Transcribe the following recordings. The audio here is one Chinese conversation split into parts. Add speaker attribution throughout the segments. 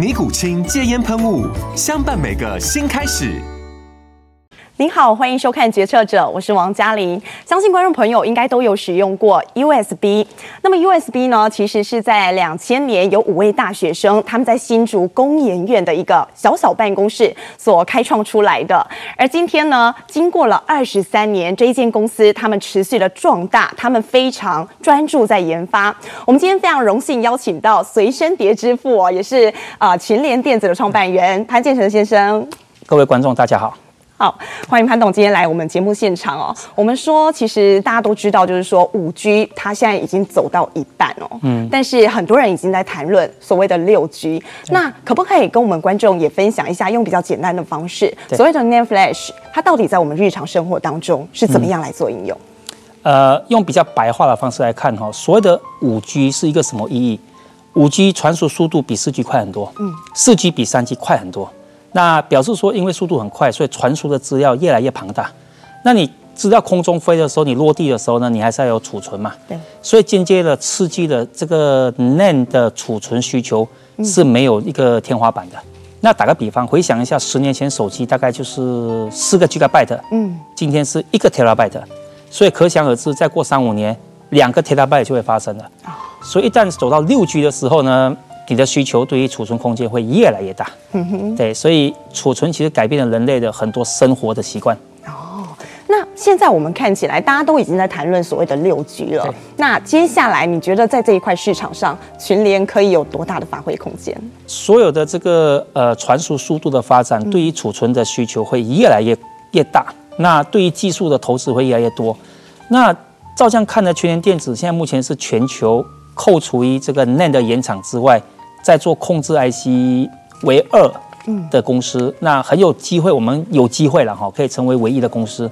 Speaker 1: 尼古清戒烟喷雾，相伴每个新开始。
Speaker 2: 您好，欢迎收看《决策者》，我是王嘉玲。相信观众朋友应该都有使用过 USB。那么 USB 呢，其实是在两千年有五位大学生，他们在新竹工研院的一个小小办公室所开创出来的。而今天呢，经过了二十三年，这一间公司他们持续的壮大，他们非常专注在研发。我们今天非常荣幸邀请到随身碟之父哦，也是啊、群联电子的创办人潘建成先生。
Speaker 3: 各位观众，大家好。
Speaker 2: 好，欢迎潘董今天来我们节目现场哦。我们说，其实大家都知道，就是说五 G 它现在已经走到一半哦。嗯。但是很多人已经在谈论所谓的六 G。那可不可以跟我们观众也分享一下，用比较简单的方式，所谓的 NAND Flash，它到底在我们日常生活当中是怎么样来做应用？
Speaker 3: 嗯、呃，用比较白话的方式来看哈，所谓的五 G 是一个什么意义？五 G 传输速度比四 G 快很多，嗯，四 G 比三 G 快很多。那表示说，因为速度很快，所以传输的资料越来越庞大。那你知道空中飞的时候，你落地的时候呢，你还是要有储存嘛？对。所以间接的刺激的这个 NAND 的储存需求是没有一个天花板的。嗯、那打个比方，回想一下，十年前手机大概就是四个 Gigabyte，嗯，今天是一个 Terabyte，所以可想而知，再过三五年，两个 Terabyte 就会发生了。所以一旦走到六 G 的时候呢？你的需求对于储存空间会越来越大，嗯哼，对，所以储存其实改变了人类的很多生活的习惯。
Speaker 2: 哦，那现在我们看起来，大家都已经在谈论所谓的六 G 了。那接下来，你觉得在这一块市场上，群联可以有多大的发挥空间？
Speaker 3: 所有的这个呃传输速度的发展，对于储存的需求会越来越越大。那对于技术的投资会越来越多。那照这样看呢，群联电子现在目前是全球扣除于这个 NAND 的原厂之外。在做控制 IC 为二的公司，嗯、那很有机会，我们有机会了哈，可以成为唯一的公司。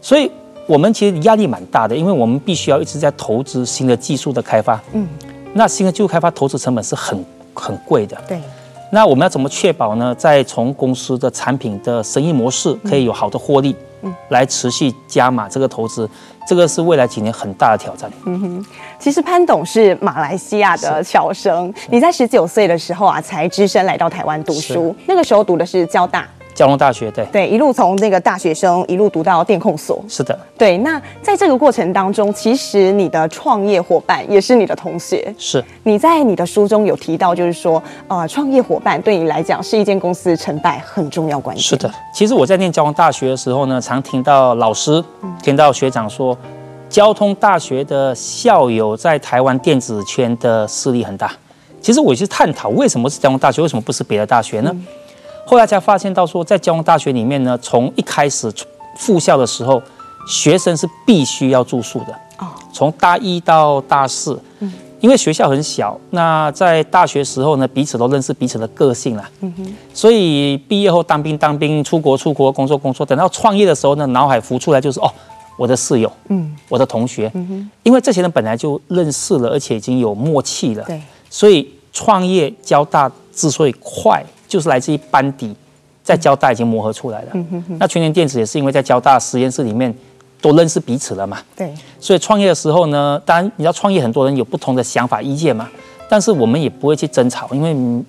Speaker 3: 所以，我们其实压力蛮大的，因为我们必须要一直在投资新的技术的开发。嗯，那新的技术开发投资成本是很很贵的。对。那我们要怎么确保呢？在从公司的产品的生意模式可以有好的获利，嗯，来持续加码这个投资，这个是未来几年很大的挑战。
Speaker 2: 嗯哼，其实潘董是马来西亚的侨生，你在十九岁的时候啊，才只身来到台湾读书，那个时候读的是交大。
Speaker 3: 交通大学，对
Speaker 2: 对，一路从那个大学生一路读到电控所，
Speaker 3: 是的，
Speaker 2: 对。那在这个过程当中，其实你的创业伙伴也是你的同学，
Speaker 3: 是。
Speaker 2: 你在你的书中有提到，就是说，呃，创业伙伴对你来讲是一间公司成败很重要关键。
Speaker 3: 是的，其实我在念交通大学的时候呢，常听到老师、听到学长说，交通大学的校友在台湾电子圈的势力很大。其实我也是探讨，为什么是交通大学，为什么不是别的大学呢？嗯后来才发现到说，在交通大学里面呢，从一开始复校的时候，学生是必须要住宿的。哦。从大一到大四，嗯，因为学校很小，那在大学时候呢，彼此都认识彼此的个性了。嗯哼。所以毕业后当兵当兵，出国出国，工作工作，等到创业的时候呢，脑海浮出来就是哦，我的室友，嗯，我的同学，嗯哼。因为这些人本来就认识了，而且已经有默契了。对。所以创业交大之所以快。就是来自于班底，在交大已经磨合出来了。嗯、哼哼，那全年电子也是因为在交大实验室里面都认识彼此了嘛。对。所以创业的时候呢，当然你要创业，很多人有不同的想法意见嘛。但是我们也不会去争吵，因为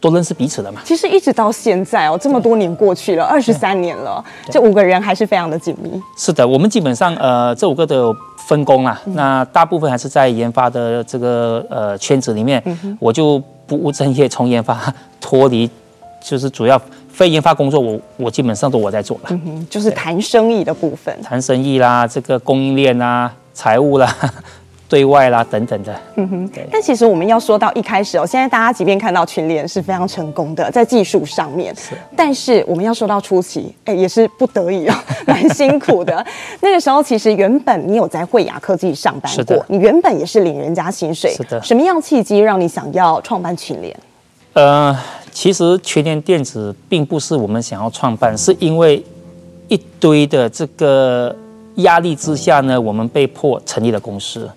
Speaker 3: 都认识彼此了嘛。
Speaker 2: 其实一直到现在哦，这么多年过去了，二十三年了，这五个人还是非常的紧密。
Speaker 3: 是的，我们基本上呃这五个都有分工啦。嗯、那大部分还是在研发的这个呃圈子里面，嗯、我就不务正业，从研发 脱离就是主要非研发工作我，我我基本上都我在做了，
Speaker 2: 嗯哼，就是谈生意的部分，
Speaker 3: 谈生意啦，这个供应链啦，财务啦。对外啦，等等的，
Speaker 2: 嗯哼。但其实我们要说到一开始哦，现在大家即便看到群联是非常成功的，在技术上面，是。但是我们要说到初期，哎，也是不得已哦，蛮辛苦的。那个时候其实原本你有在惠雅科技上班过，你原本也是领人家薪水，是的。什么样契机让你想要创办群联？
Speaker 3: 呃，其实群联电子并不是我们想要创办，是因为一堆的这个压力之下呢，我们被迫成立了公司。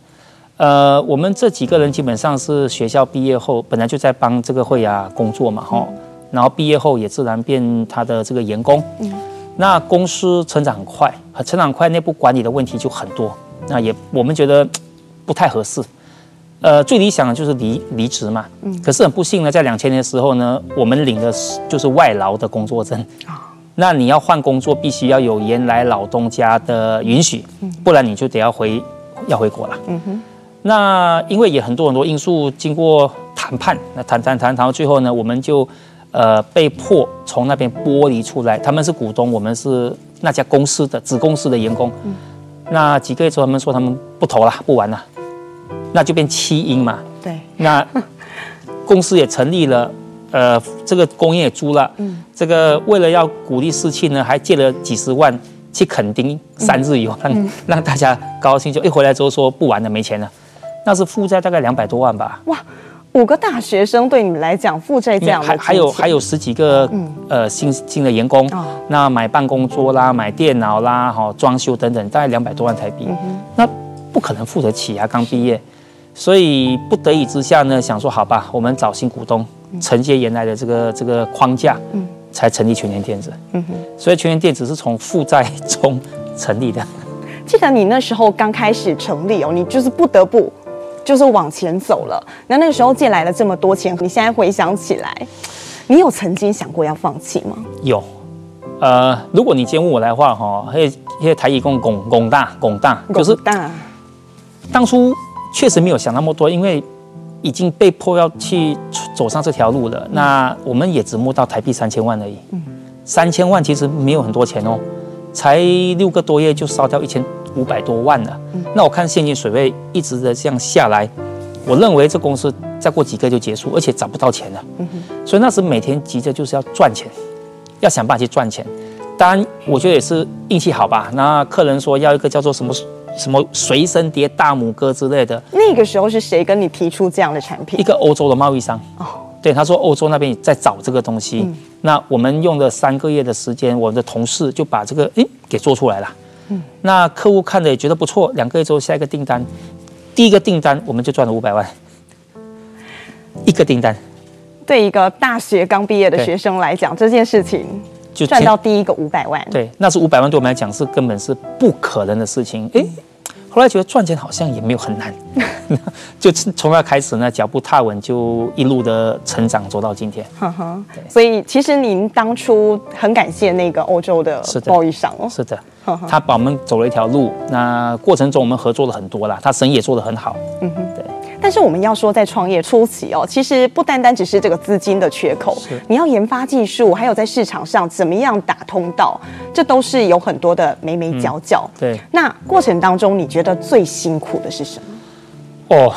Speaker 3: 呃，我们这几个人基本上是学校毕业后，本来就在帮这个慧亚工作嘛，哈、嗯，然后毕业后也自然变他的这个员工。嗯，那公司成长很快，成长快，内部管理的问题就很多，那也我们觉得不太合适。呃，最理想的就是离离职嘛。嗯，可是很不幸呢，在两千年的时候呢，我们领的是就是外劳的工作证。啊，那你要换工作，必须要有原来老东家的允许，不然你就得要回要回国了。嗯哼。那因为也很多很多因素，经过谈判，那谈谈谈谈到最后呢，我们就呃被迫从那边剥离出来。他们是股东，我们是那家公司的子公司的员工。嗯、那几个月之后，他们说他们不投了，不玩了，那就变弃婴嘛。对。那公司也成立了，呃，这个工业也租了。嗯。这个为了要鼓励士气呢，还借了几十万去垦丁三日游，让、嗯、让大家高兴。就一回来之后说不玩了，没钱了。那是负债大概两百多万吧。哇，
Speaker 2: 五个大学生对你们来讲负债这样，
Speaker 3: 还还有还有十几个、嗯、呃新新的员工，哦、那买办公桌啦，买电脑啦，哈，装修等等，大概两百多万台币。嗯、那不可能付得起啊，刚毕业，所以不得已之下呢，想说好吧，我们找新股东承接原来的这个这个框架，嗯、才成立全年电子。嗯哼，所以全年电子是从负债中成立的。
Speaker 2: 记得你那时候刚开始成立哦，你就是不得不。就是往前走了，那那个时候借来了这么多钱，你现在回想起来，你有曾经想过要放弃吗？
Speaker 3: 有，呃，如果你今天问我来的话，哈，因为因为台语讲拱拱大拱大，就是大。当初确实没有想那么多，因为已经被迫要去走上这条路了。嗯、那我们也只募到台币三千万而已。嗯，三千万其实没有很多钱哦，才六个多月就烧掉一千。五百多万了，那我看现金水位一直的这样下来，我认为这公司再过几个就结束，而且找不到钱了。所以那时每天急着就是要赚钱，要想办法去赚钱。当然，我觉得也是运气好吧。那客人说要一个叫做什么什么随身碟大拇哥之类的，
Speaker 2: 那个时候是谁跟你提出这样的产品？
Speaker 3: 一个欧洲的贸易商哦，对，他说欧洲那边在找这个东西。那我们用了三个月的时间，我们的同事就把这个诶给做出来了。嗯，那客户看着也觉得不错，两个月之后下一个订单，第一个订单我们就赚了五百万，一个订单，
Speaker 2: 对一个大学刚毕业的学生来讲，这件事情就赚到第一个五百万，
Speaker 3: 对，那是五百万对我们来讲是根本是不可能的事情，诶。后来觉得赚钱好像也没有很难，就从那开始呢，脚步踏稳，就一路的成长走到今天。哈哈
Speaker 2: 所以其实您当初很感谢那个欧洲的贸易商。哦，
Speaker 3: 是的，他把我们走了一条路。那过程中我们合作了很多啦，他生意也做得很好。嗯哼，对。
Speaker 2: 但是我们要说，在创业初期哦，其实不单单只是这个资金的缺口，是你要研发技术，还有在市场上怎么样打通道，这都是有很多的眉眉角角。
Speaker 3: 嗯、对，
Speaker 2: 那过程当中，你觉得最辛苦的是什么？
Speaker 3: 哦，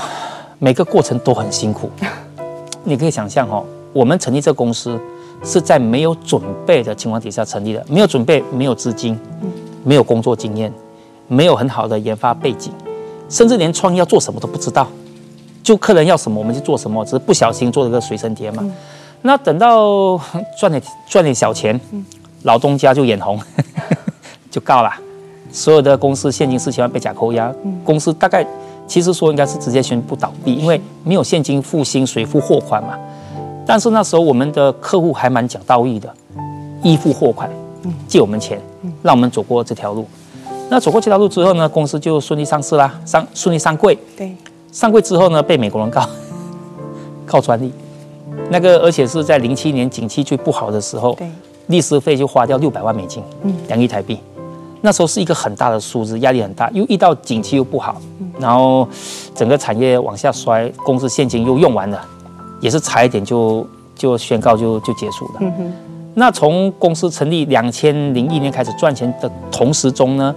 Speaker 3: 每个过程都很辛苦。你可以想象哦，我们成立这个公司是在没有准备的情况底下成立的，没有准备，没有资金，没有工作经验，没有很好的研发背景，甚至连创业要做什么都不知道。就客人要什么我们就做什么，只是不小心做了个随身碟嘛。嗯、那等到赚点赚点小钱，嗯、老东家就眼红，就告了。所有的公司现金四千万被假扣押，嗯、公司大概其实说应该是直接宣布倒闭，因为没有现金付薪水付货款嘛。但是那时候我们的客户还蛮讲道义的，依付货款，借我们钱，让我们走过这条路。那走过这条路之后呢，公司就顺利上市啦，上顺利上柜。对。上柜之后呢，被美国人告，告专利，那个而且是在零七年景气最不好的时候，对，律师费就花掉六百万美金，嗯，两亿台币，那时候是一个很大的数字，压力很大，又遇到景气又不好，然后整个产业往下摔，公司现金又用完了，也是差一点就就宣告就就结束了。嗯哼。那从公司成立两千零一年开始赚钱的同时中呢，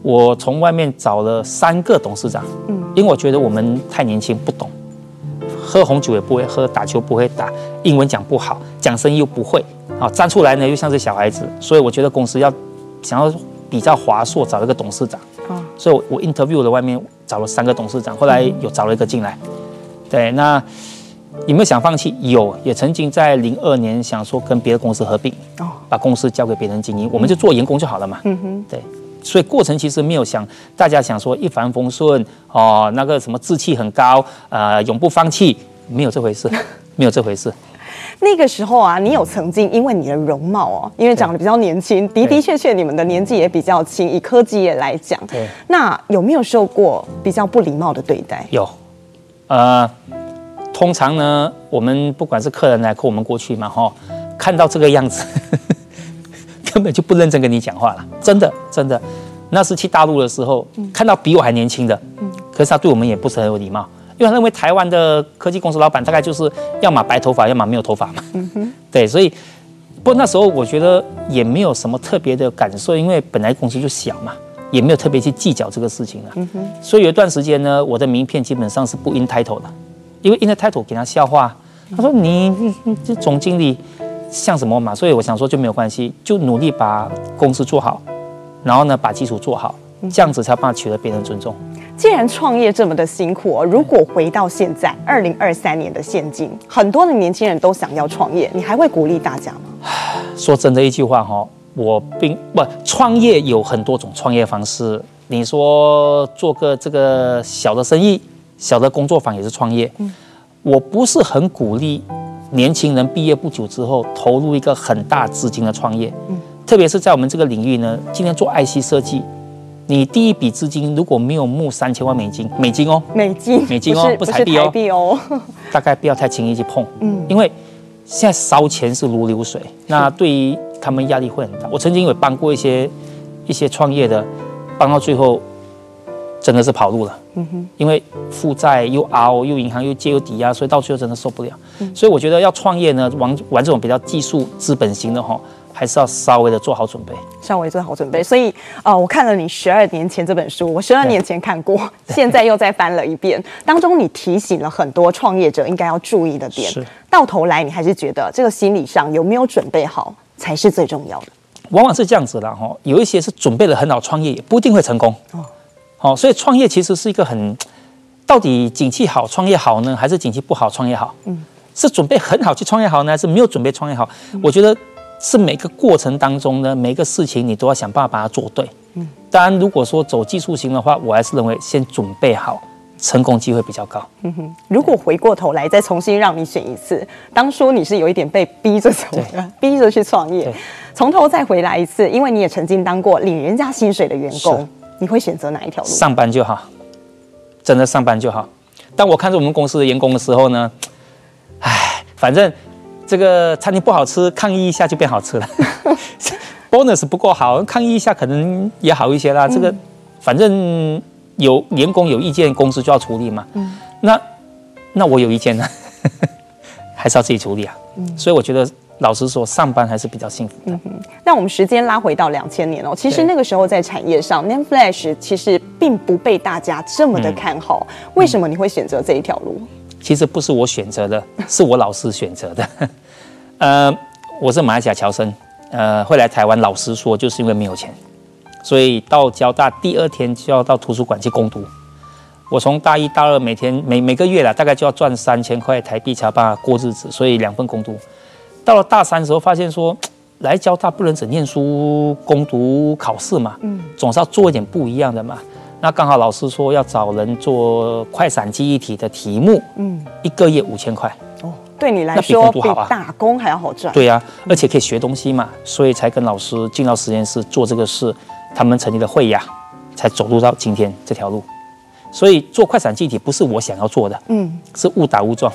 Speaker 3: 我从外面找了三个董事长，嗯，因为我觉得我们太年轻不懂，喝红酒也不会喝，打球不会打，英文讲不好，讲生意又不会，啊，站出来呢又像是小孩子，所以我觉得公司要想要比较华硕，找一个董事长，啊，所以我我 interview 了外面找了三个董事长，后来有找了一个进来，对，那。有没有想放弃？有，也曾经在零二年想说跟别的公司合并，哦，把公司交给别人经营，我们就做员工就好了嘛。嗯哼，对，所以过程其实没有想大家想说一帆风顺哦，那个什么志气很高，呃，永不放弃，没有这回事，没有这回事。
Speaker 2: 那个时候啊，你有曾经因为你的容貌哦，因为长得比较年轻，的的确确你们的年纪也比较轻，以科技业来讲，对，那有没有受过比较不礼貌的对待？
Speaker 3: 有，呃。通常呢，我们不管是客人来客我们过去嘛，哈，看到这个样子，呵 呵根本就不认真跟你讲话了，真的真的。那是去大陆的时候，看到比我还年轻的，可是他对我们也不是很有礼貌，因为他认为台湾的科技公司老板大概就是要么白头发，要么没有头发嘛。对，所以不过那时候我觉得也没有什么特别的感受，因为本来公司就小嘛，也没有特别去计较这个事情了。所以有一段时间呢，我的名片基本上是不 in title 的。因为 in the title 给他笑话，他说你你这总经理像什么嘛？所以我想说就没有关系，就努力把公司做好，然后呢把基础做好，这样子才办法取得别人尊重。
Speaker 2: 既然创业这么的辛苦哦，如果回到现在二零二三年的现今，很多的年轻人都想要创业，你还会鼓励大家吗？
Speaker 3: 说真的一句话哈，我并不创业有很多种创业方式。你说做个这个小的生意。小的工作坊也是创业，我不是很鼓励年轻人毕业不久之后投入一个很大资金的创业，特别是在我们这个领域呢，今天做 IC 设计，你第一笔资金如果没有募三千万美金，美金哦，
Speaker 2: 美金，
Speaker 3: 美金哦，不是台币哦，大概不要太轻易去碰，嗯，因为现在烧钱是如流水，那对于他们压力会很大。我曾经有帮过一些一些创业的，帮到最后。真的是跑路了，嗯哼，因为负债又熬，又银行又借又抵押，所以到最后真的受不了。所以我觉得要创业呢，玩玩这种比较技术资本型的哈，还是要稍微的做好准备，
Speaker 2: 稍微做好准备。所以啊，我看了你十二年前这本书，我十二年前看过，现在又再翻了一遍，当中你提醒了很多创业者应该要注意的点。是，到头来你还是觉得这个心理上有没有准备好才是最重要的。
Speaker 3: 往往是这样子的哈，有一些是准备了很好创业，也不一定会成功。哦。好，所以创业其实是一个很，到底景气好创业好呢，还是景气不好创业好？嗯，是准备很好去创业好呢，还是没有准备创业好？我觉得是每个过程当中呢，每个事情你都要想办法把它做对。嗯，当然，如果说走技术型的话，我还是认为先准备好，成功机会比较高。嗯
Speaker 2: 哼，如果回过头来再重新让你选一次，当初你是有一点被逼着走的，逼着去创业，从头再回来一次，因为你也曾经当过领人家薪水的员工。你会选择哪一条路？
Speaker 3: 上班就好，真的上班就好。当我看着我们公司的员工的时候呢，唉，反正这个餐厅不好吃，抗议一下就变好吃了。bonus 不够好，抗议一下可能也好一些啦。这个反正有员工有意见，公司就要处理嘛。嗯，那那我有意见呢，还是要自己处理啊。嗯，所以我觉得。老实说，上班还是比较幸福的。嗯哼，
Speaker 2: 那我们时间拉回到两千年哦，其实那个时候在产业上，NAND Flash 其实并不被大家这么的看好。嗯、为什么你会选择这一条路？
Speaker 3: 其实不是我选择的，是我老师选择的。呃，我是马来西亚侨生，呃，会来台湾。老实说，就是因为没有钱，所以到交大第二天就要到图书馆去攻读。我从大一、大二每天每每个月啦，大概就要赚三千块台币才办法过日子，所以两份工读。到了大三的时候，发现说，来交大不能只念书、攻读、考试嘛，嗯，总是要做一点不一样的嘛。那刚好老师说要找人做快闪记忆体的题目，嗯，一个月五千块，哦，
Speaker 2: 对你来说比打工还要好赚。
Speaker 3: 对呀、啊，而且可以学东西嘛，所以才跟老师进到实验室做这个事。他们成立了会呀，才走入到今天这条路。所以做快闪记忆体不是我想要做的，嗯，是误打误撞。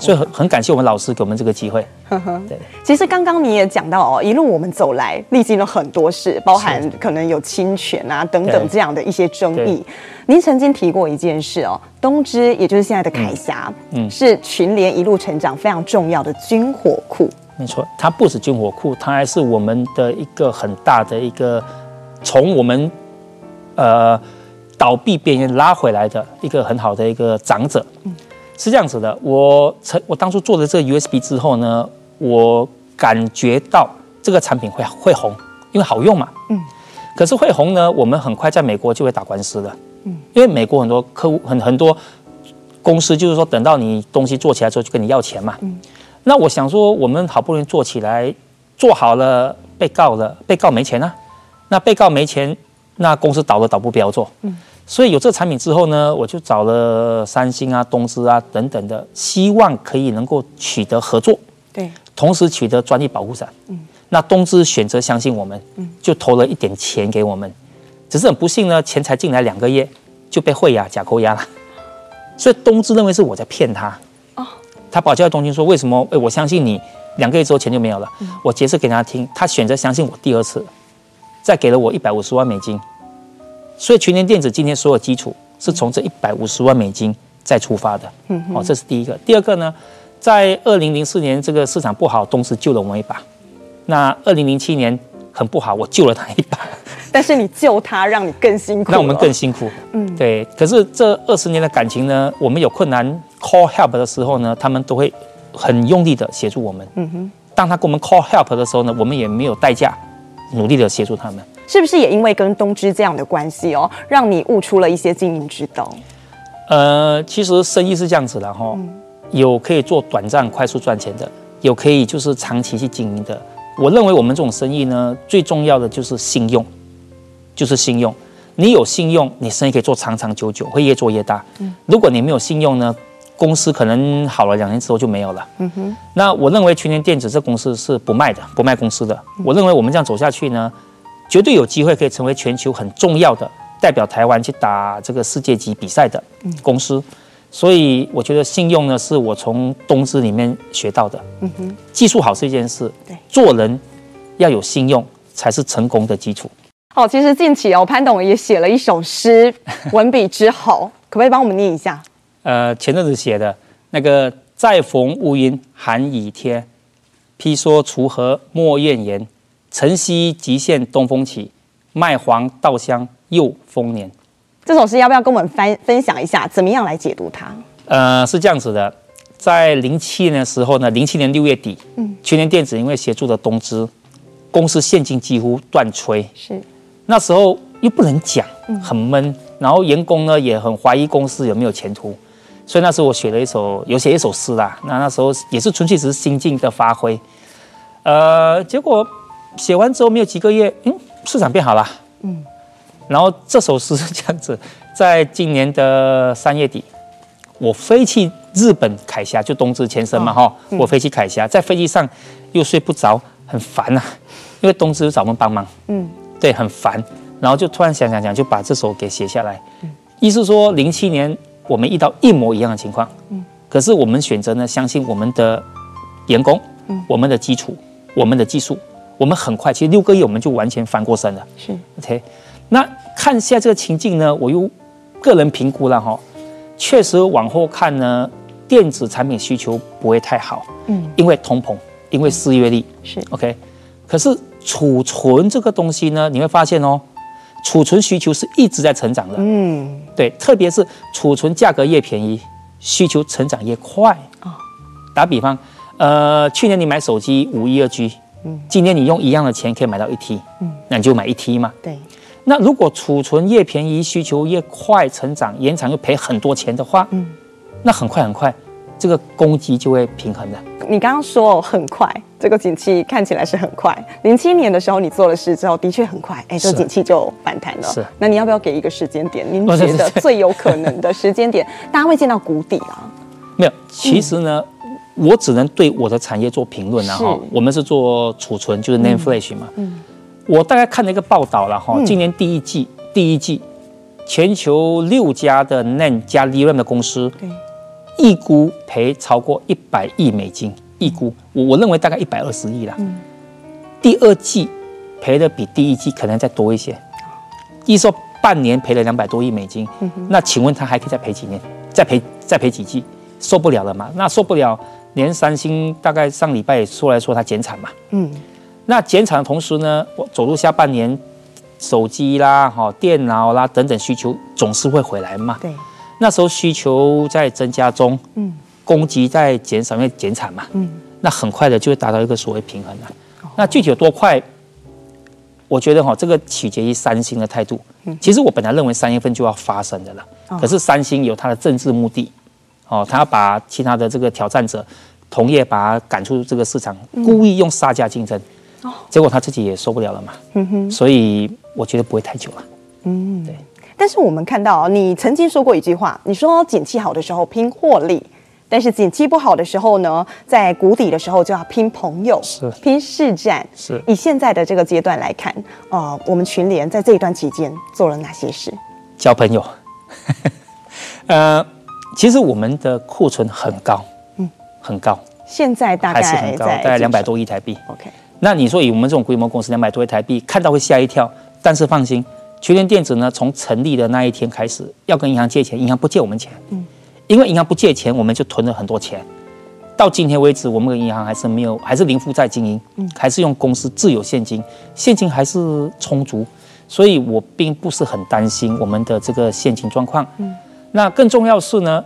Speaker 3: 所以很很感谢我们老师给我们这个机会。
Speaker 2: 呵呵
Speaker 3: 对，
Speaker 2: 其实刚刚你也讲到哦，一路我们走来，历经了很多事，包含可能有侵权啊等等这样的一些争议。您曾经提过一件事哦，东芝也就是现在的凯霞，嗯，是群联一路成长非常重要的军火库。
Speaker 3: 没错，它不止军火库，它还是我们的一个很大的一个从我们呃倒闭边缘拉回来的一个很好的一个长者。嗯，是这样子的，我成我当初做了这个 USB 之后呢，我感觉到这个产品会会红，因为好用嘛。嗯，可是会红呢，我们很快在美国就会打官司的。嗯，因为美国很多客户很很多公司就是说，等到你东西做起来之后就跟你要钱嘛。嗯。那我想说，我们好不容易做起来，做好了，被告了，被告没钱呢、啊？那被告没钱，那公司倒了，倒不标做。嗯。所以有这个产品之后呢，我就找了三星啊、东芝啊等等的，希望可以能够取得合作。对。同时取得专利保护伞。嗯。那东芝选择相信我们，嗯，就投了一点钱给我们。只是很不幸呢，钱才进来两个月，就被汇亚假扣押了。所以东芝认为是我在骗他。他跑进来东京说：“为什么？哎，我相信你，两个月之后钱就没有了。嗯、我解释给他听，他选择相信我第二次，再给了我一百五十万美金。所以群联电子今天所有基础是从这一百五十万美金再出发的。嗯哼，哦，这是第一个。第二个呢，在二零零四年这个市场不好，东芝救了我们一把。那二零零七年很不好，我救了他一把。
Speaker 2: 但是你救他，让你更辛苦，
Speaker 3: 让我们更辛苦。嗯，对。可是这二十年的感情呢，我们有困难。” call help 的时候呢，他们都会很用力的协助我们。嗯哼，当他给我们 call help 的时候呢，我们也没有代价，努力的协助他们。
Speaker 2: 是不是也因为跟东芝这样的关系哦，让你悟出了一些经营之道？
Speaker 3: 呃，其实生意是这样子的哈，有可以做短暂快速赚钱的，有可以就是长期去经营的。我认为我们这种生意呢，最重要的就是信用，就是信用。你有信用，你生意可以做长长久久，会越做越大。嗯，如果你没有信用呢？公司可能好了两年之后就没有了。嗯哼。那我认为群联电子这公司是不卖的，不卖公司的。我认为我们这样走下去呢，绝对有机会可以成为全球很重要的代表台湾去打这个世界级比赛的公司。所以我觉得信用呢是我从东芝里面学到的。嗯哼。技术好是一件事，对，做人要有信用才是成功的基础。
Speaker 2: 哦，其实近期哦，潘董也写了一首诗，文笔之好，可不可以帮我们念一下？
Speaker 3: 呃，前阵子写的那个“再逢乌云寒雨天，披蓑锄禾莫怨言。晨曦即现东风起，麦黄稻香又丰年。”
Speaker 2: 这首诗要不要跟我们分分享一下？怎么样来解读它？
Speaker 3: 呃，是这样子的，在零七年的时候呢，零七年六月底，嗯，群联电子因为协助的东芝，公司现金几乎断炊，是那时候又不能讲，很闷，然后员工呢也很怀疑公司有没有前途。所以那时候我写了一首，有写一首诗啦。那那时候也是纯粹只是心境的发挥。呃，结果写完之后没有几个月，嗯，市场变好了。嗯。然后这首诗是这样子，在今年的三月底，我飞去日本凯霞，就东芝前身嘛哈、哦嗯。我飞去凯霞，在飞机上又睡不着，很烦呐、啊，因为东芝找我们帮忙。嗯。对，很烦。然后就突然想想想，就把这首给写下来。嗯。意思说零七年。我们遇到一模一样的情况，嗯，可是我们选择呢，相信我们的员工，嗯，我们的基础，我们的技术，我们很快，其实六个月我们就完全翻过身了，是，OK。那看一下这个情境呢，我又个人评估了哈，确实往后看呢，电子产品需求不会太好，嗯，因为通膨，因为失业率，是 OK。可是储存这个东西呢，你会发现哦。储存需求是一直在成长的，嗯，对，特别是储存价格越便宜，需求成长越快。哦，打比方，呃，去年你买手机五一二 G，嗯，今天你用一样的钱可以买到一 T，嗯，那你就买一 T 嘛。对，那如果储存越便宜，需求越快成长，延长又赔很多钱的话，嗯，那很快很快，这个供给就会平衡的。
Speaker 2: 你刚刚说很快，这个景气看起来是很快。零七年的时候你做了事之后，的确很快，哎，这景气就反弹了。是，那你要不要给一个时间点？您觉得最有可能的时间点，大家会见到谷底啊？
Speaker 3: 没有，其实呢，嗯、我只能对我的产业做评论然后我们是做储存，就是 Name Flash 嘛。嗯。我大概看了一个报道了哈，今年第一季，第一季，全球六家的 Name 加 DRAM 的公司，一估赔超过一百亿美金，一估我我认为大概一百二十亿啦。嗯，第二季赔的比第一季可能再多一些，一说半年赔了两百多亿美金，嗯、那请问他还可以再赔几年？再赔再赔几季？受不了了嘛？那受不了，连三星大概上礼拜也出来说它减产嘛。嗯，那减产的同时呢，我走入下半年，手机啦、哈电脑啦等等需求总是会回来嘛。对。那时候需求在增加中，嗯，供给在减少，因为减产嘛，嗯，那很快的就会达到一个所谓平衡了。哦、那具体有多快？我觉得哈，这个取决于三星的态度。嗯，其实我本来认为三月份就要发生的了，哦、可是三星有它的政治目的，哦，他要把其他的这个挑战者同业把他赶出这个市场，嗯、故意用杀价竞争，哦，结果他自己也受不了了嘛。嗯哼，所以我觉得不会太久了。嗯，对。
Speaker 2: 但是我们看到，你曾经说过一句话，你说景气好的时候拼获利，但是景气不好的时候呢，在谷底的时候就要拼朋友，是拼市占。是以现在的这个阶段来看，呃，我们群联在这一段期间做了哪些事？
Speaker 3: 交朋友。呃，其实我们的库存很高，嗯，很高。
Speaker 2: 现在大概
Speaker 3: 还是很高，大概两百多亿台币。
Speaker 2: OK。
Speaker 3: 那你说以我们这种规模公司，两百多亿台币，看到会吓一跳，但是放心。群联电子呢，从成立的那一天开始，要跟银行借钱，银行不借我们钱，嗯，因为银行不借钱，我们就囤了很多钱。到今天为止，我们的银行还是没有，还是零负债经营，嗯，还是用公司自有现金，现金还是充足，所以我并不是很担心我们的这个现金状况。嗯，那更重要是呢，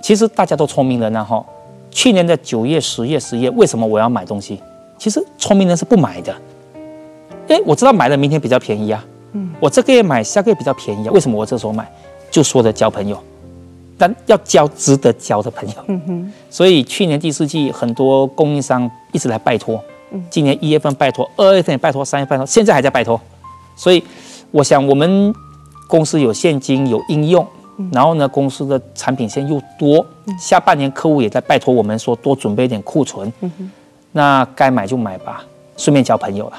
Speaker 3: 其实大家都聪明人呢，哈，去年的九月、十月、十月，为什么我要买东西？其实聪明人是不买的，诶，我知道买了明天比较便宜啊。嗯，我这个月买，下个月比较便宜啊。为什么我这时候买？就说的交朋友，但要交值得交的朋友。嗯哼。所以去年第四季很多供应商一直来拜托，嗯，今年一月份拜托，二月份也拜托，三月份拜托，现在还在拜托。所以我想我们公司有现金有应用，然后呢，公司的产品线又多，下半年客户也在拜托我们说多准备一点库存。那该买就买吧，顺便交朋友了。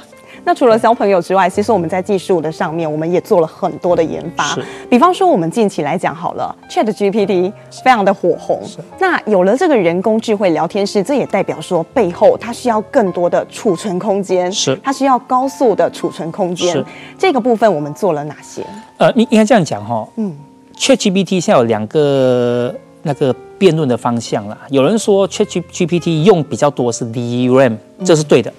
Speaker 2: 那除了交朋友之外，其实我们在技术的上面，我们也做了很多的研发。是比方说，我们近期来讲好了，ChatGPT 非常的火红。是那有了这个人工智慧聊天室，这也代表说背后它需要更多的储存空间。是，它需要高速的储存空间。是，这个部分我们做了哪些？
Speaker 3: 呃，应应该这样讲哈。嗯，ChatGPT 现在有两个那个辩论的方向啦。有人说 ChatGPT 用比较多是 DRAM，这是对的，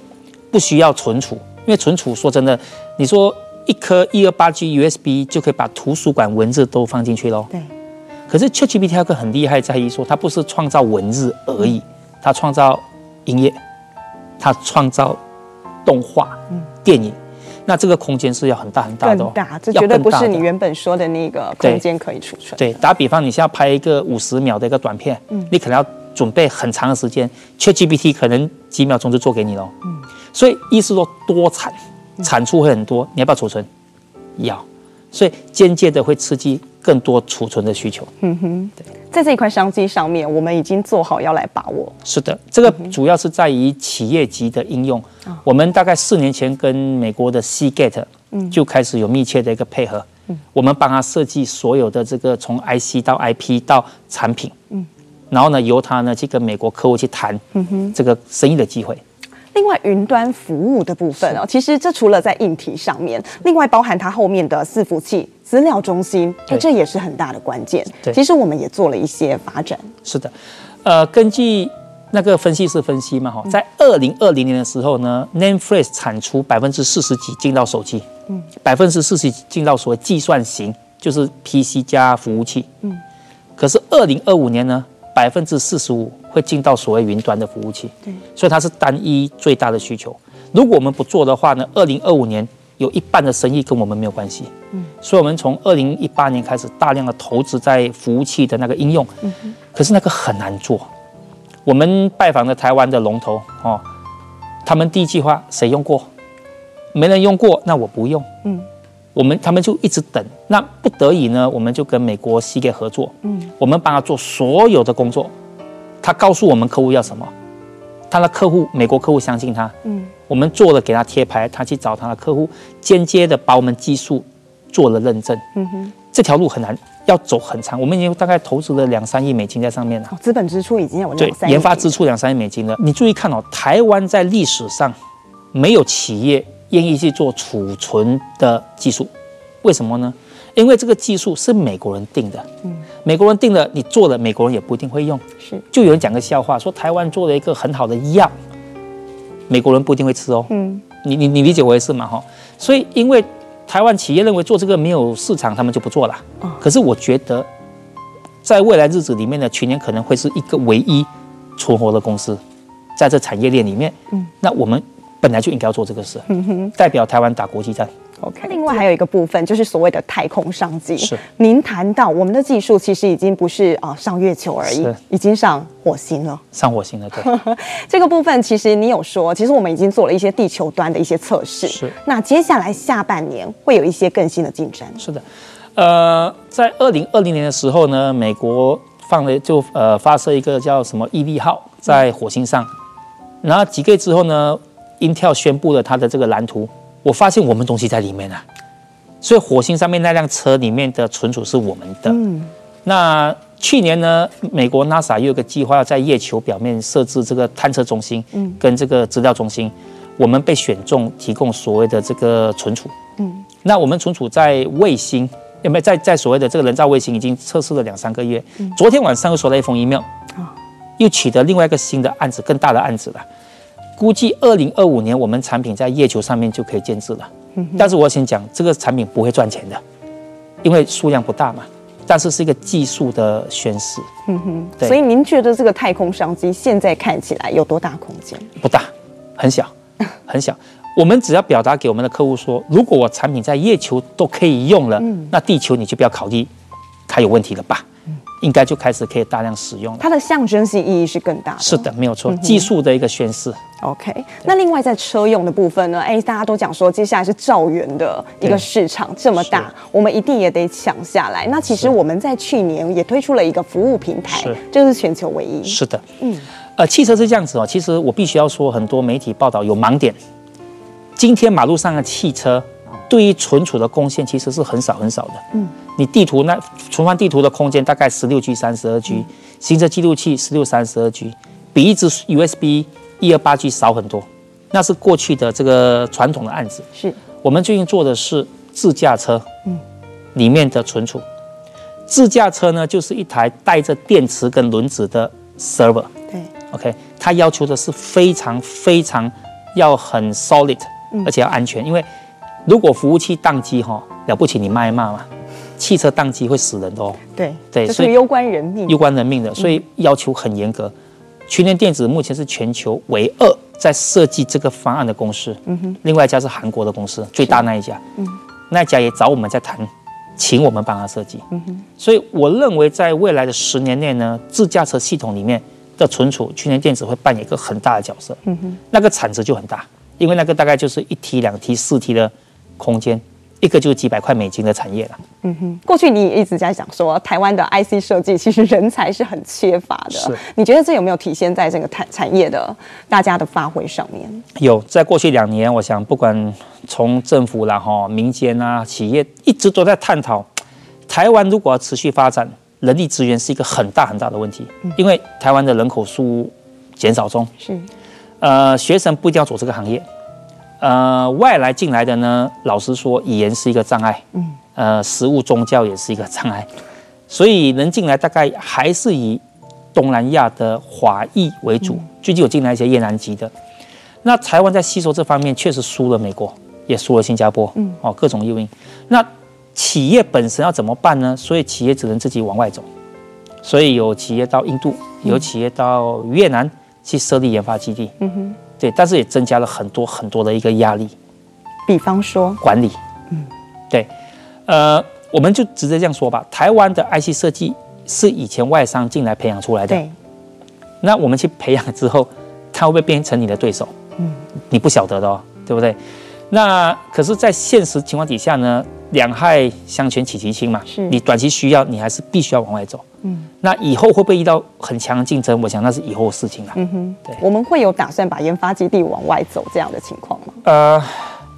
Speaker 3: 不需要存储。因为存储，说真的，你说一颗一二八 G USB 就可以把图书馆文字都放进去喽。对。可是 ChatGPT 有个很厉害在于说，它不是创造文字而已，它创造音乐，它创造动画、电影。那这个空间是要很大很大的。
Speaker 2: 更大，这绝对不是你原本说的那个空间可以储存。
Speaker 3: 对，打比方，你现在拍一个五十秒的一个短片，嗯，你可能要准备很长的时间，ChatGPT 可能几秒钟就做给你了。嗯。所以意思说多产，产出会很多，你要不要储存？要，所以间接的会刺激更多储存的需求。嗯哼，对，
Speaker 2: 在这一块商机上面，我们已经做好要来把握。
Speaker 3: 是的，这个主要是在于企业级的应用。嗯、我们大概四年前跟美国的 Seagate 就开始有密切的一个配合。嗯，我们帮他设计所有的这个从 IC 到 IP 到产品。嗯，然后呢，由他呢去跟美国客户去谈。嗯哼，这个生意的机会。
Speaker 2: 另外，云端服务的部分哦，其实这除了在硬体上面，另外包含它后面的伺服器、资料中心，那这也是很大的关键。对。其实我们也做了一些发展。
Speaker 3: 是的，呃，根据那个分析师分析嘛，哈，在二零二零年的时候呢，Name Flash 产出百分之四十几进到手机，嗯，百分之四十几进到所谓计算型，就是 PC 加服务器，嗯，可是二零二五年呢，百分之四十五。会进到所谓云端的服务器，对，所以它是单一最大的需求。如果我们不做的话呢，二零二五年有一半的生意跟我们没有关系。嗯，所以我们从二零一八年开始大量的投资在服务器的那个应用。嗯，可是那个很难做。我们拜访了台湾的龙头哦，他们第一句话谁用过？没人用过，那我不用。嗯，我们他们就一直等。那不得已呢，我们就跟美国 Seagate 合作。嗯，我们帮他做所有的工作。他告诉我们客户要什么，他的客户美国客户相信他，嗯，我们做了给他贴牌，他去找他的客户，间接的把我们技术做了认证，嗯哼，这条路很难，要走很长。我们已经大概投资了两三亿美金在上面了。
Speaker 2: 哦，资本支出已经有
Speaker 3: 对研发支出两三亿美金了。你注意看哦，台湾在历史上没有企业愿意去做储存的技术，为什么呢？因为这个技术是美国人定的。嗯，美国人定了，你做了，美国人也不一定会用。
Speaker 2: 是，
Speaker 3: 就有人讲个笑话，说台湾做了一个很好的药，美国人不一定会吃哦。嗯，你你你理解我意思吗？哈，所以因为。台湾企业认为做这个没有市场，他们就不做了。可是我觉得，在未来日子里面呢，群联可能会是一个唯一存活的公司，在这产业链里面。嗯，那我们本来就应该要做这个事，代表台湾打国际战。
Speaker 2: OK，另外还有一个部分就是所谓的太空商机。
Speaker 3: 是，
Speaker 2: 您谈到我们的技术其实已经不是啊上月球而已，已经上火星了。
Speaker 3: 上火星了，对。
Speaker 2: 这个部分其实你有说，其实我们已经做了一些地球端的一些测试。
Speaker 3: 是。
Speaker 2: 那接下来下半年会有一些更新的进展。
Speaker 3: 是的，呃，在二零二零年的时候呢，美国放了就呃发射一个叫什么毅力号在火星上，然后几个月之后呢，Intel 宣布了它的这个蓝图。我发现我们东西在里面啊，所以火星上面那辆车里面的存储是我们的。嗯，那去年呢，美国 NASA 又有个计划要在月球表面设置这个探测中心，嗯，跟这个资料中心，我们被选中提供所谓的这个存储。嗯，那我们存储在卫星，有没有在在所谓的这个人造卫星已经测试了两三个月？嗯，昨天晚上又收到一封 email，啊，又取得另外一个新的案子，更大的案子了。估计二零二五年我们产品在月球上面就可以建制了，但是我先讲这个产品不会赚钱的，因为数量不大嘛，但是是一个技术的宣示。嗯哼，对。
Speaker 2: 所以您觉得这个太空商机现在看起来有多大空间？
Speaker 3: 不大，很小，很小。我们只要表达给我们的客户说，如果我产品在月球都可以用了，那地球你就不要考虑它有问题了吧？应该就开始可以大量使用了。
Speaker 2: 它的象征性意义是更大的。
Speaker 3: 是的，没有错，技术的一个宣示。
Speaker 2: OK，那另外在车用的部分呢？哎，大家都讲说接下来是兆元的一个市场这么大，我们一定也得抢下来。那其实我们在去年也推出了一个服务平台，这是全球唯一。
Speaker 3: 是的，嗯，呃，汽车是这样子哦。其实我必须要说，很多媒体报道有盲点。今天马路上的汽车。对于存储的贡献其实是很少很少的。嗯，你地图那存放地图的空间大概十六 G、三十二 G，行车记录器十六、三十二 G，比一支 USB 一二八 G 少很多。那是过去的这个传统的案子。
Speaker 2: 是，
Speaker 3: 我们最近做的是自驾车，嗯，里面的存储。自驾车呢，就是一台带着电池跟轮子的 server。
Speaker 2: 对
Speaker 3: ，OK，它要求的是非常非常要很 solid，而且要安全，因为。如果服务器宕机哈，了不起你骂一骂嘛，汽车宕机会死人的哦。
Speaker 2: 对
Speaker 3: 对，
Speaker 2: 所以攸关人命，
Speaker 3: 攸关人命的，所以要求很严格。群联电子目前是全球唯二在设计这个方案的公司。嗯哼，另外一家是韩国的公司，最大那一家。嗯，那一家也找我们在谈，请我们帮他设计。嗯哼，所以我认为在未来的十年内呢，自驾车系统里面的存储，群联电子会扮演一个很大的角色。嗯哼，那个产值就很大，因为那个大概就是一 T、两 T、四 T 的。空间，一个就是几百块美金的产业了。
Speaker 2: 嗯哼，过去你也一直在讲说，台湾的 IC 设计其实人才是很缺乏的。
Speaker 3: 是，
Speaker 2: 你觉得这有没有体现在这个产产业的大家的发挥上面？
Speaker 3: 有，在过去两年，我想不管从政府啦、哈民间啊、企业，一直都在探讨，台湾如果要持续发展，人力资源是一个很大很大的问题。嗯、因为台湾的人口数减少中，
Speaker 2: 是，
Speaker 3: 呃，学生不一定要走这个行业。呃，外来进来的呢，老实说，语言是一个障碍，嗯，呃，食物宗教也是一个障碍，所以能进来大概还是以东南亚的华裔为主。最近有进来一些越南籍的，那台湾在吸收这方面确实输了美国，也输了新加坡，嗯，哦，各种诱因。那企业本身要怎么办呢？所以企业只能自己往外走，所以有企业到印度，有企业到越南去设立研发基地，嗯哼。对，但是也增加了很多很多的一个压力，
Speaker 2: 比方说
Speaker 3: 管理，嗯，对，呃，我们就直接这样说吧。台湾的 IC 设计是以前外商进来培养出来的，
Speaker 2: 对。
Speaker 3: 那我们去培养之后，他会不会变成你的对手？嗯，你不晓得的哦，对不对？那可是，在现实情况底下呢，两害相权取其轻嘛，是你短期需要，你还是必须要往外走。嗯，那以后会不会遇到很强的竞争？我想那是以后的事情了。嗯哼，对，
Speaker 2: 我们会有打算把研发基地往外走这样的情况吗？
Speaker 3: 呃，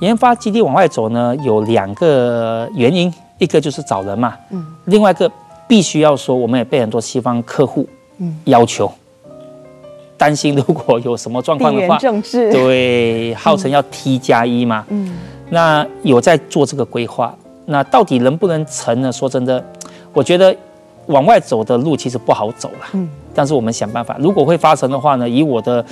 Speaker 3: 研发基地往外走呢，有两个原因，一个就是找人嘛，嗯，另外一个必须要说，我们也被很多西方客户要求，担心如果有什么状况的话，
Speaker 2: 政治
Speaker 3: 对，号称要 T 加一嘛，嗯，那有在做这个规划，那到底能不能成呢？说真的，我觉得往外走的路其实不好走了，嗯，但是我们想办法，如果会发生的话呢，以我的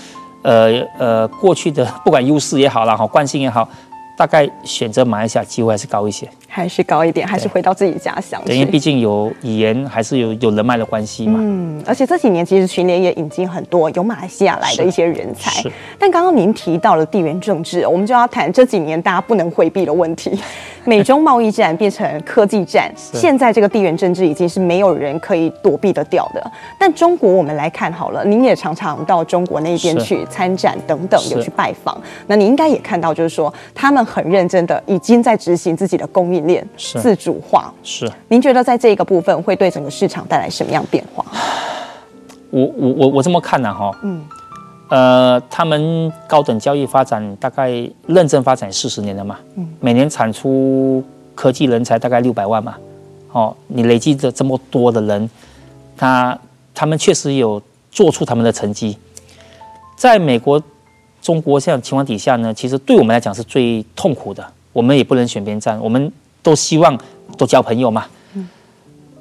Speaker 3: 呃呃过去的不管优势也好啦，哈惯性也好。大概选择马来西亚机会还是高一些，
Speaker 2: 还是高一点，还是回到自己家乡。
Speaker 3: 对，因为毕竟有语言，还是有有人脉的关系嘛。
Speaker 2: 嗯，而且这几年其实群联也引进很多有马来西亚来的一些人才。是。但刚刚您提到了地缘政治，我们就要谈这几年大家不能回避的问题：美中贸易战变成科技战。现在这个地缘政治已经是没有人可以躲避得掉的。但中国，我们来看好了，您也常常到中国那边去参展等等，有去拜访。那你应该也看到，就是说他们。很认真的，已经在执行自己的供应链自主化。是，您觉得在这个部分会对整个市场带来什么样变化？
Speaker 3: 我我我我这么看呢、啊，哈，嗯，呃，他们高等教育发展大概认证发展四十年了嘛，嗯，每年产出科技人才大概六百万嘛，哦，你累积的这么多的人，他他们确实有做出他们的成绩，在美国。中国这样情况底下呢，其实对我们来讲是最痛苦的。我们也不能选边站，我们都希望多交朋友嘛。嗯。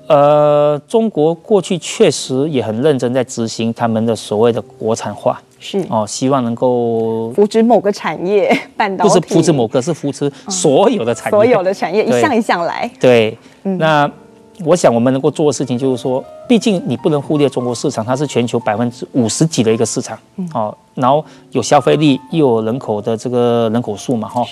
Speaker 3: 呃，中国过去确实也很认真在执行他们的所谓的国产化，是哦，希望能够
Speaker 2: 扶持某个产业，半导体。
Speaker 3: 不是扶持某个，是扶持所有的产业，
Speaker 2: 所有的产业一项一项来。
Speaker 3: 对，嗯、那。我想，我们能够做的事情就是说，毕竟你不能忽略中国市场，它是全球百分之五十几的一个市场，嗯哦，然后有消费力，又有人口的这个人口数嘛，哈，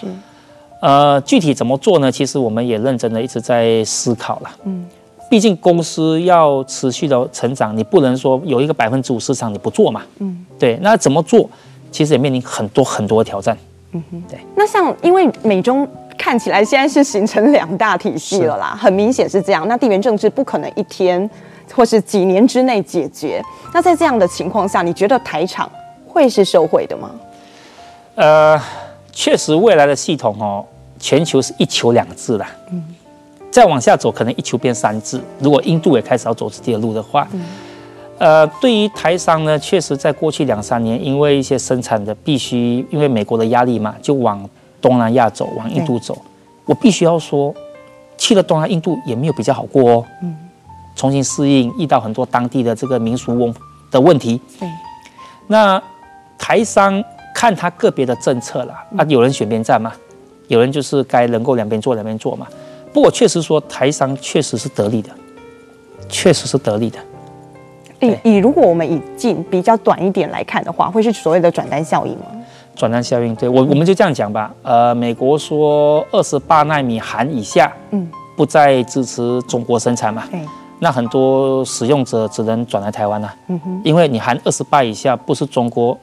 Speaker 3: 呃，具体怎么做呢？其实我们也认真的一直在思考了，嗯，毕竟公司要持续的成长，你不能说有一个百分之五市场你不做嘛，嗯，对，那怎么做？其实也面临很多很多的挑战，嗯哼，对。
Speaker 2: 那像因为美中。看起来现在是形成两大体系了啦，很明显是这样。那地缘政治不可能一天或是几年之内解决。那在这样的情况下，你觉得台厂会是受惠的吗？
Speaker 3: 呃，确实，未来的系统哦，全球是一球两制啦。嗯。再往下走，可能一球变三制。如果印度也开始要走自己的路的话，嗯。呃，对于台商呢，确实在过去两三年，因为一些生产的必须，因为美国的压力嘛，就往。东南亚走，往印度走，我必须要说，去了东南印度也没有比较好过哦。嗯，重新适应，遇到很多当地的这个民俗的问题。对，那台商看他个别的政策啦，啊，有人选边站嘛，有人就是该能够两边做两边做嘛。不过确实说，台商确实是得利的，确实是得利的。
Speaker 2: 以以如果我们以近比较短一点来看的话，会是所谓的转单效应吗？
Speaker 3: 转单效应，对我我们就这样讲吧。呃，美国说二十八纳米含以下，嗯，不再支持中国生产嘛，对，那很多使用者只能转来台湾了，嗯哼，因为你含二十八以下，不是中国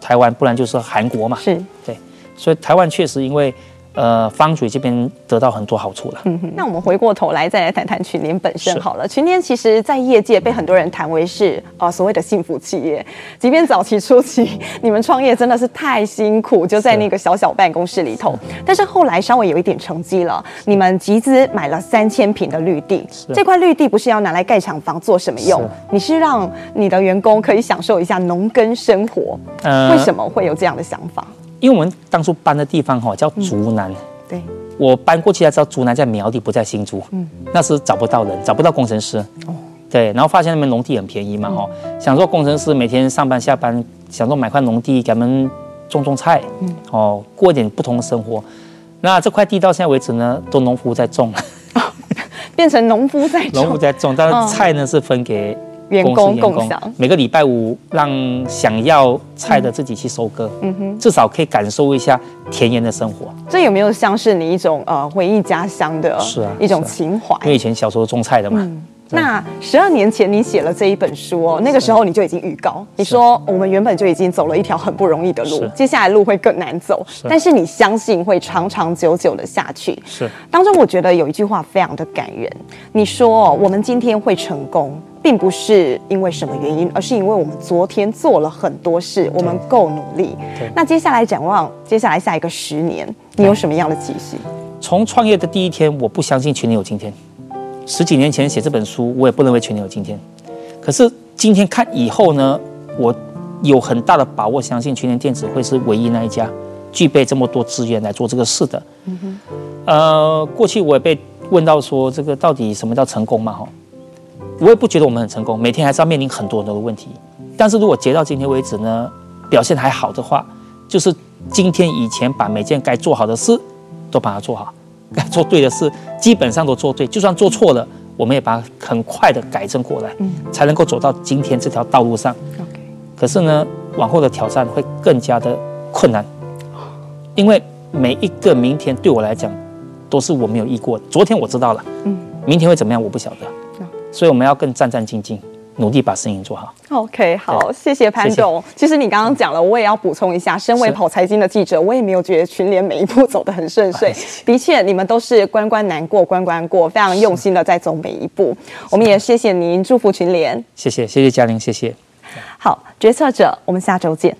Speaker 3: 台湾，不然就是韩国嘛，是，对，所以台湾确实因为。呃，方水这边得到很多好处了。嗯
Speaker 2: 哼，那我们回过头来再来谈谈群联本身好了。群联其实在业界被很多人谈为是呃所谓的幸福企业，即便早期初期你们创业真的是太辛苦，就在那个小小办公室里头，是，但是后来稍微有一点成绩了，你们集资买了三千平的绿地，这块绿地不是要拿来盖厂房做什么用？是，你是让你的员工可以享受一下农耕生活。呃，为什么会有这样的想法？
Speaker 3: 因为我们当初搬的地方哈叫竹南，嗯、对，我搬过去才知道竹南在苗栗，不在新竹。嗯，那时找不到人，找不到工程师。哦，对，然后发现那边农地很便宜嘛，哈、嗯，想说工程师每天上班下班，想说买块农地给他们种种菜，嗯，哦，过一点不同的生活。那这块地到现在为止呢，都农夫在种，哦、
Speaker 2: 变成农夫在种，
Speaker 3: 农夫在种，但是菜呢、哦、是分给。
Speaker 2: 员工共享，
Speaker 3: 每个礼拜五让想要菜的自己去收割，嗯。哼，至少可以感受一下田园的生活。
Speaker 2: 这有没有像是你一种呃回忆家乡的，是啊，一种情怀？
Speaker 3: 因为以前小时候种菜的嘛。嗯，
Speaker 2: 那十二年前你写了这一本书哦，那个时候你就已经预告，你说我们原本就已经走了一条很不容易的路，接下来路会更难走，但是你相信会长长久久的下去。是，当中我觉得有一句话非常的感人，你说我们今天会成功。并不是因为什么原因，而是因为我们昨天做了很多事，我们够努力。那接下来展望，接下来下一个十年，你有什么样的期许？
Speaker 3: 从创业的第一天，我不相信全年有今天。十几年前写这本书，我也不认为全年有今天。可是今天看以后呢，我有很大的把握，相信全年电子会是唯一那一家具备这么多资源来做这个事的。嗯哼。呃，过去我也被问到说，这个到底什么叫成功嘛？哈，我也不觉得我们很成功，每天还是要面临很多很多的问题。但是如果截到今天为止呢，表现还好的话，就是今天以前把每件该做好的事都把它做好，该做对的事基本上都做对，就算做错了，我们也把它很快的改正过来，嗯，才能够走到今天这条道路上。OK，可是呢，往后的挑战会更加的困难，因为每一个明天对我来讲都是我没有遇过的。昨天我知道了，嗯，明天会怎么样我不晓得，所以我们要更战战兢兢。努力把事情做好。
Speaker 2: OK，好，谢谢潘总。其实你刚刚讲了，我也要补充一下，身为跑财经的记者，我也没有觉得群联每一步走得很顺遂。的确，你们都是关关难过关关过，非常用心的在走每一步。我们也谢谢您，祝福群联。
Speaker 3: 谢谢，谢谢嘉玲，谢谢。
Speaker 2: 好，决策者，我们下周见。